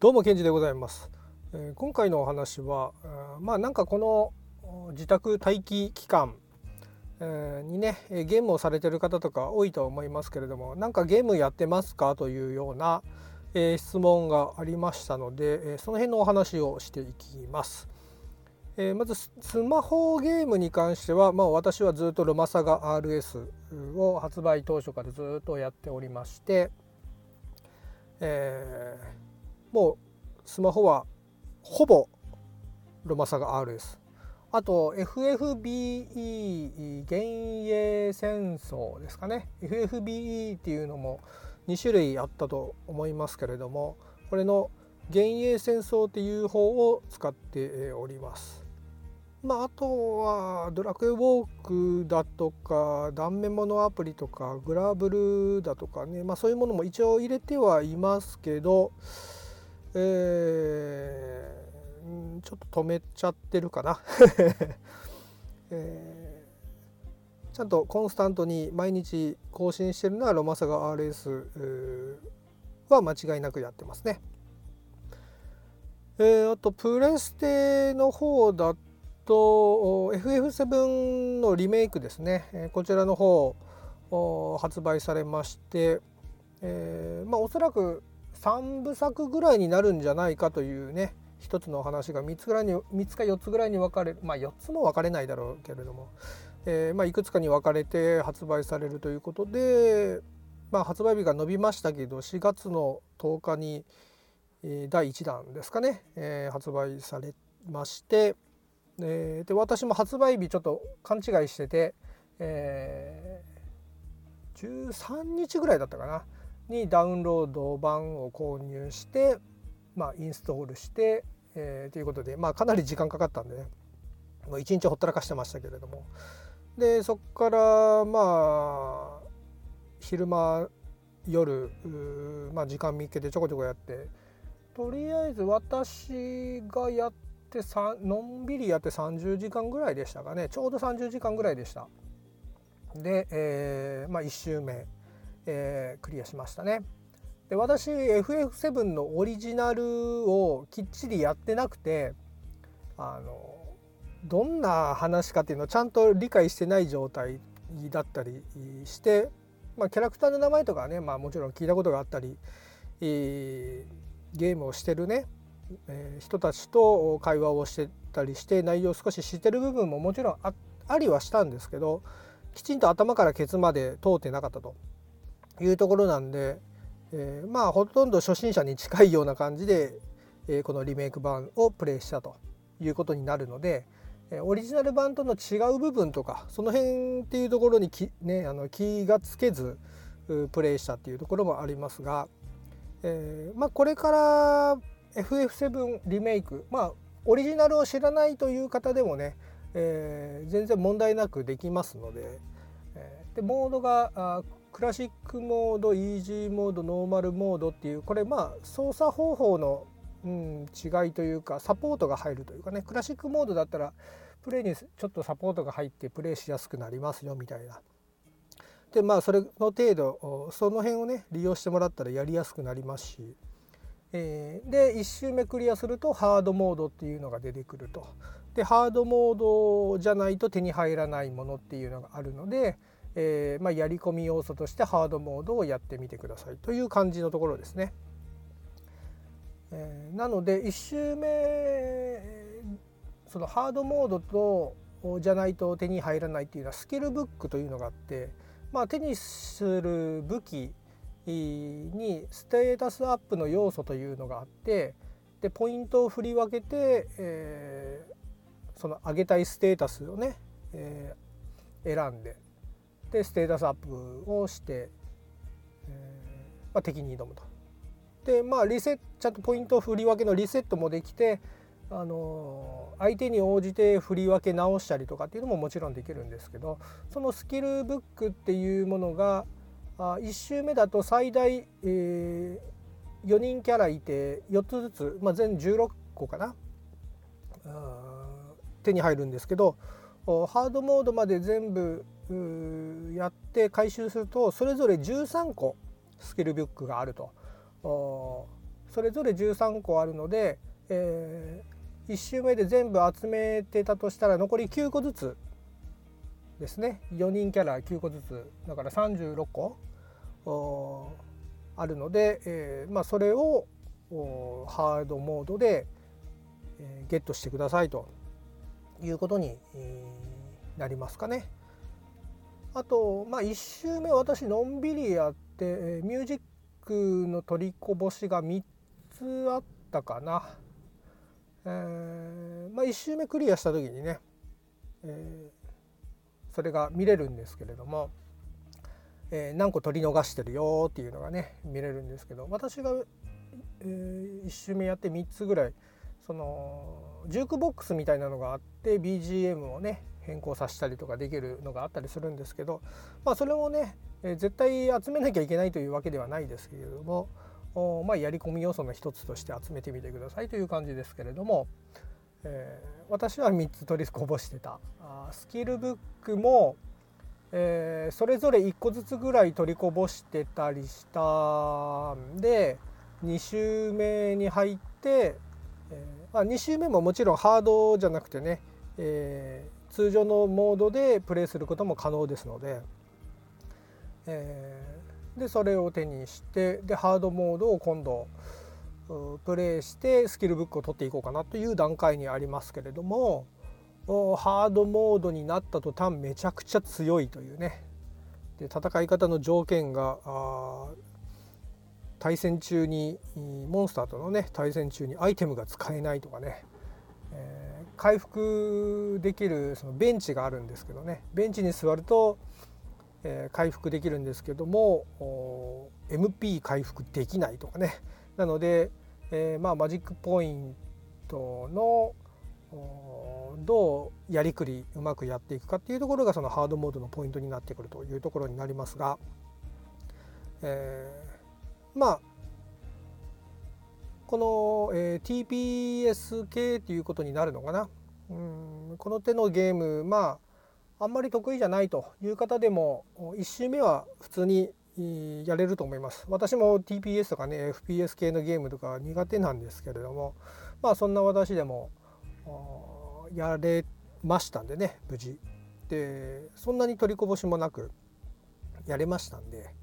どうもケンジでございます、えー、今回のお話はまあなんかこの自宅待機期間、にねゲームをされてる方とか多いと思いますけれどもなんかゲームやってますかというような、えー、質問がありましたので、えその辺のお話をしていきます。えまずスマホゲームに関しては、まあ、私はずっとロマサガ RS を発売当初からずっとやっておりまして、えーもうスマホはほぼロマサガ RS あと FFBE 幻影戦争ですかね FFBE っていうのも2種類あったと思いますけれどもこれの幻影戦争っていう方を使っております。まあ、あとはドラクエウォークだとか断面物アプリとかグラブルだとかね、まあ、そういうものも一応入れてはいますけどえー、ちょっと止めちゃってるかな、えー、ちゃんとコンスタントに毎日更新してるのはロマサガ RS は間違いなくやってますね。えー、あとプレステの方だとと FF7 のリメイクですね。こちらの方発売されまして、えー、まあおそらく3部作ぐらいになるんじゃないかというね一つのお話が3つぐらいに3つか4つぐらいに分かれるまあ4つも分かれないだろうけれども、えー、まあ、いくつかに分かれて発売されるということで、まあ、発売日が伸びましたけど4月の10日に、第1弾ですかね、えー、発売されまして、えで私も発売日ちょっと勘違いしてて、え13日ぐらいだったかな？にダウンロード版を購入して、まあ、インストールして、えー、ということで、まあ、かなり時間かかったんでねもう一日ほったらかしてましたけれどもでそこからまあ昼間夜、まあ、時間見っけてちょこちょこやってとりあえず私がやってのんびりやって30時間ぐらいでしたかねちょうど30時間ぐらいでした。で、えーまあ、1周目えー、クリアしましたね。で私 FF7 のオリジナルをきっちりやってなくてあのどんな話かっていうのをちゃんと理解してない状態だったりして、まあ、キャラクターの名前とかはね、まあ、もちろん聞いたことがあったり、えー、ゲームをしてるね、え、人たちと会話をしてたりして内容を少し知ってる部分ももちろんありはしたんですけどきちんと頭からケツまで通ってなかったと。いうところなんで、えー、まあほとんど初心者に近いような感じで、えー、このリメイク版をプレイしたということになるので、え、オリジナル版との違う部分とかその辺っていうところにき、ね、あの気がつけずプレイしたっていうところもありますが、えー、まあこれから FF7 リメイクまあオリジナルを知らないという方でもね、えー、全然問題なくできますので、えー、でモードがクラシックモードイージーモードノーマルモードっていうこれまあ操作方法の、うん、違いというかサポートが入るというかねクラシックモードだったらプレイにちょっとサポートが入ってプレイしやすくなりますよみたいな。でまあそれの程度その辺をね利用してもらったらやりやすくなりますし、えー、で1周目クリアするとハードモードっていうのが出てくると。でハードモードじゃないと手に入らないものっていうのがあるので、えー、まあ、やり込み要素としてハードモードをやってみてくださいという感じのところですね。えー、なので1周目そのハードモードとじゃないと手に入らないっていうのはスキルブックというのがあって、まあ、手にする武器にステータスアップの要素というのがあってでポイントを振り分けて、えー、その上げたいステータスをね、えー、選んででステータスアップをして、えーまあ、敵に挑むと。でまあリセちゃんとポイント振り分けのリセットもできて、あの相手に応じて振り分け直したりとかっていうのももちろんできるんですけどそのスキルブックっていうものがあ1周目だと最大、えー、4人キャラいて4つずつ、まあ、全16個かな。手に入るんですけどハードモードまで全部やって回収するとそれぞれ13個スキルブックがあると。それぞれ13個あるので、えー、1周目で全部集めてたとしたら残り9個ずつですね。4人キャラ9個ずつ。だから36個。あるので、えー、まあ、それをハードモードで、えー、ゲットしてくださいということに、なりますかね。あと、まあ、1周目私のんびりやって、えミュージックの取りこぼしが3つあったかな。えー、まあ、1周目クリアした時にね、え、それが見れるんですけれども、え、何個取り逃してるよっていうのがね見れるんですけど私が、え、1周目やって3つぐらいそのジュークボックスみたいなのがあって BGM をね変更させたりとかできるのがあったりするんですけど、まあ、それもね、え、絶対集めなきゃいけないというわけではないですけれどもお、まあ、やり込み要素の一つとして集めてみてくださいという感じですけれども、えー、私は3つ取りこぼしてた。あスキルブックも、えー、それぞれ1個ずつぐらい取りこぼしてたりしたんで2周目に入って、えーまあ、2周目ももちろんハードじゃなくてね、えー、通常のモードでプレイすることも可能ですので、えー、でそれを手にしてでハードモードを今度プレイしてスキルブックを取っていこうかなという段階にありますけれどもハードモードになった途端めちゃくちゃ強いというね。で戦い方の条件が対戦中にモンスターとのね対戦中にアイテムが使えないとかね、えー、回復できるそのベンチがあるんですけどね。ベンチに座ると、えー、回復できるんですけども MP 回復できないとかね。なので、えー、まあマジックポイントのどうやりくりうまくやっていくかっていうところがそのハードモードのポイントになってくるというところになりますが、えー、まあこの、えー、TPS 系っていうことになるのかな。うんこの手のゲームまああんまり得意じゃないという方でも1周目は普通にやれると思います。私も TPS とかね FPS 系のゲームとか苦手なんですけれどもまあそんな私でもやれましたんでね無事。でそんなに取りこぼしもなくやれましたんで、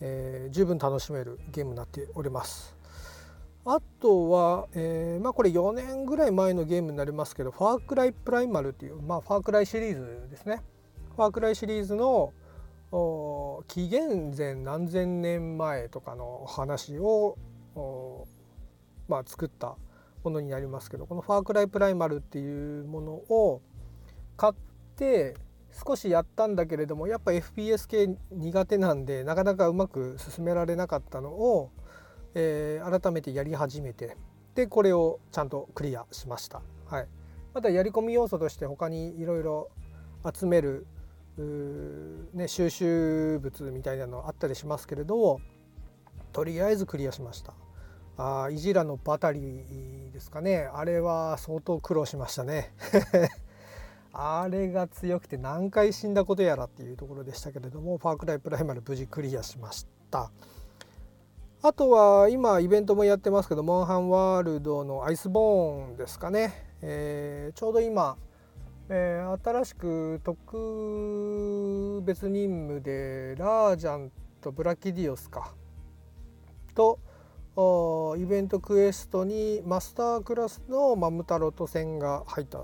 えー、十分楽しめるゲームになっております。あとは、えー、まあこれ4年ぐらい前のゲームになりますけどファークライプライマルっていうまあファークライシリーズですね。ファークライシリーズの紀元前何千年前とかの話をまあ作ったものになりますけどこの「ファークライプライマル」っていうものを買って少しやったんだけれどもやっぱ FPS 系苦手なんでなかなかうまく進められなかったのを、えー、改めてやり始めてでこれをちゃんとクリアしました。はい、またやり込み要素として他にいろいろ集めるね、収集物みたいなのあったりしますけれどもとりあえずクリアしました。あイジラのバタリーですかね。あれは相当苦労しましたね。あれが強くて何回死んだことやらっていうところでしたけれどもファークライプライマル無事クリアしました。あとは今イベントもやってますけどモンハンワールドのアイスボーンですかね、えー、ちょうど今、えー、新しく特別任務でラージャンとブラキディオスか。とイベントクエストにマスタークラスのマムタロト戦が入った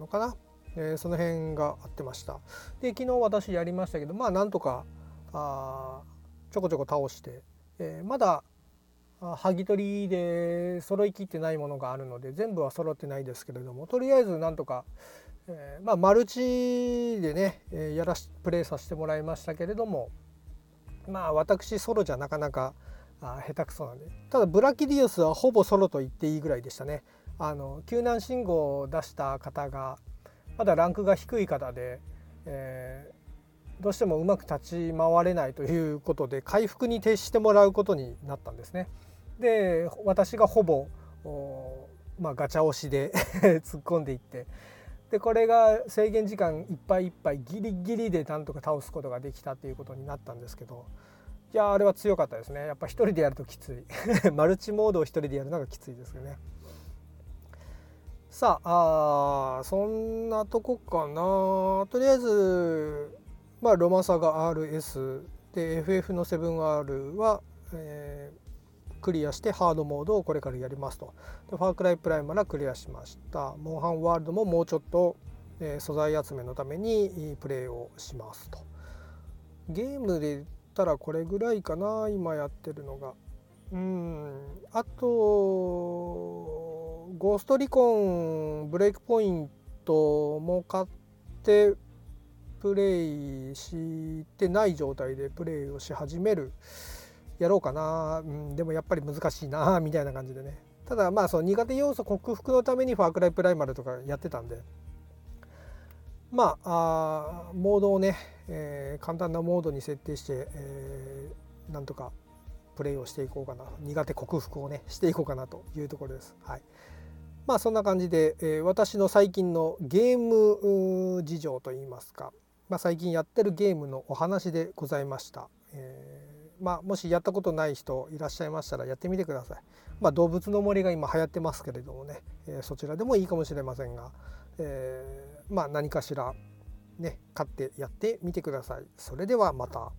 のかな、えー、その辺があってました。で昨日私やりましたけどまあなんとかあちょこちょこ倒して、えー、まだはぎ取りで揃いきってないものがあるので全部は揃ってないですけれどもとりあえずなんとか、えー、まあマルチでね、えやらしプレイさせてもらいましたけれどもまあ私ソロじゃなかなかあ下手くそなんで。ただブラキディオスはほぼソロと言っていいぐらいでしたね。あの救難信号を出した方がまだランクが低い方で、えー、どうしてもうまく立ち回れないということで回復に徹してもらうことになったんですね。で私がほぼまあ、ガチャ押しで 突っ込んでいって。でこれが制限時間いっぱいいっぱいギリギリでなんとか倒すことができたっていうことになったんですけどいやあれは強かったですね。やっぱ一人でやるときつい。マルチモードを一人でやるのがきついですよね。さああそんなとこかな。とりあえずまあロマサガ RS で FF の 7R は、えー、クリアしてハードモードをこれからやりますと。でファークライプライマラクリアしました。モンハンワールドももうちょっと、えー、素材集めのためにプレイをしますと。ゲームでったらこれぐらいかな今やってるのが。うん。あとゴーストリコンブレイクポイントも買ってプレイしてない状態でプレイをし始めるやろうかな、うん、でもやっぱり難しいなみたいな感じでね。ただまあその苦手要素克服のためにファークライプライマルとかやってたんで。まあモードをね、えー、簡単なモードに設定して、えー、なんとかプレイをしていこうかな苦手克服をねしていこうかなというところです。はいまあそんな感じで、えー、私の最近のゲーム事情といいますか、まあ、最近やってるゲームのお話でございました。えー、まあ、もしやったことない人いらっしゃいましたらやってみてください。まあ、動物の森が今流行ってますけれどもね、えー、そちらでもいいかもしれませんが、えー、まあ、何かしらね買ってやってみてください。それではまた。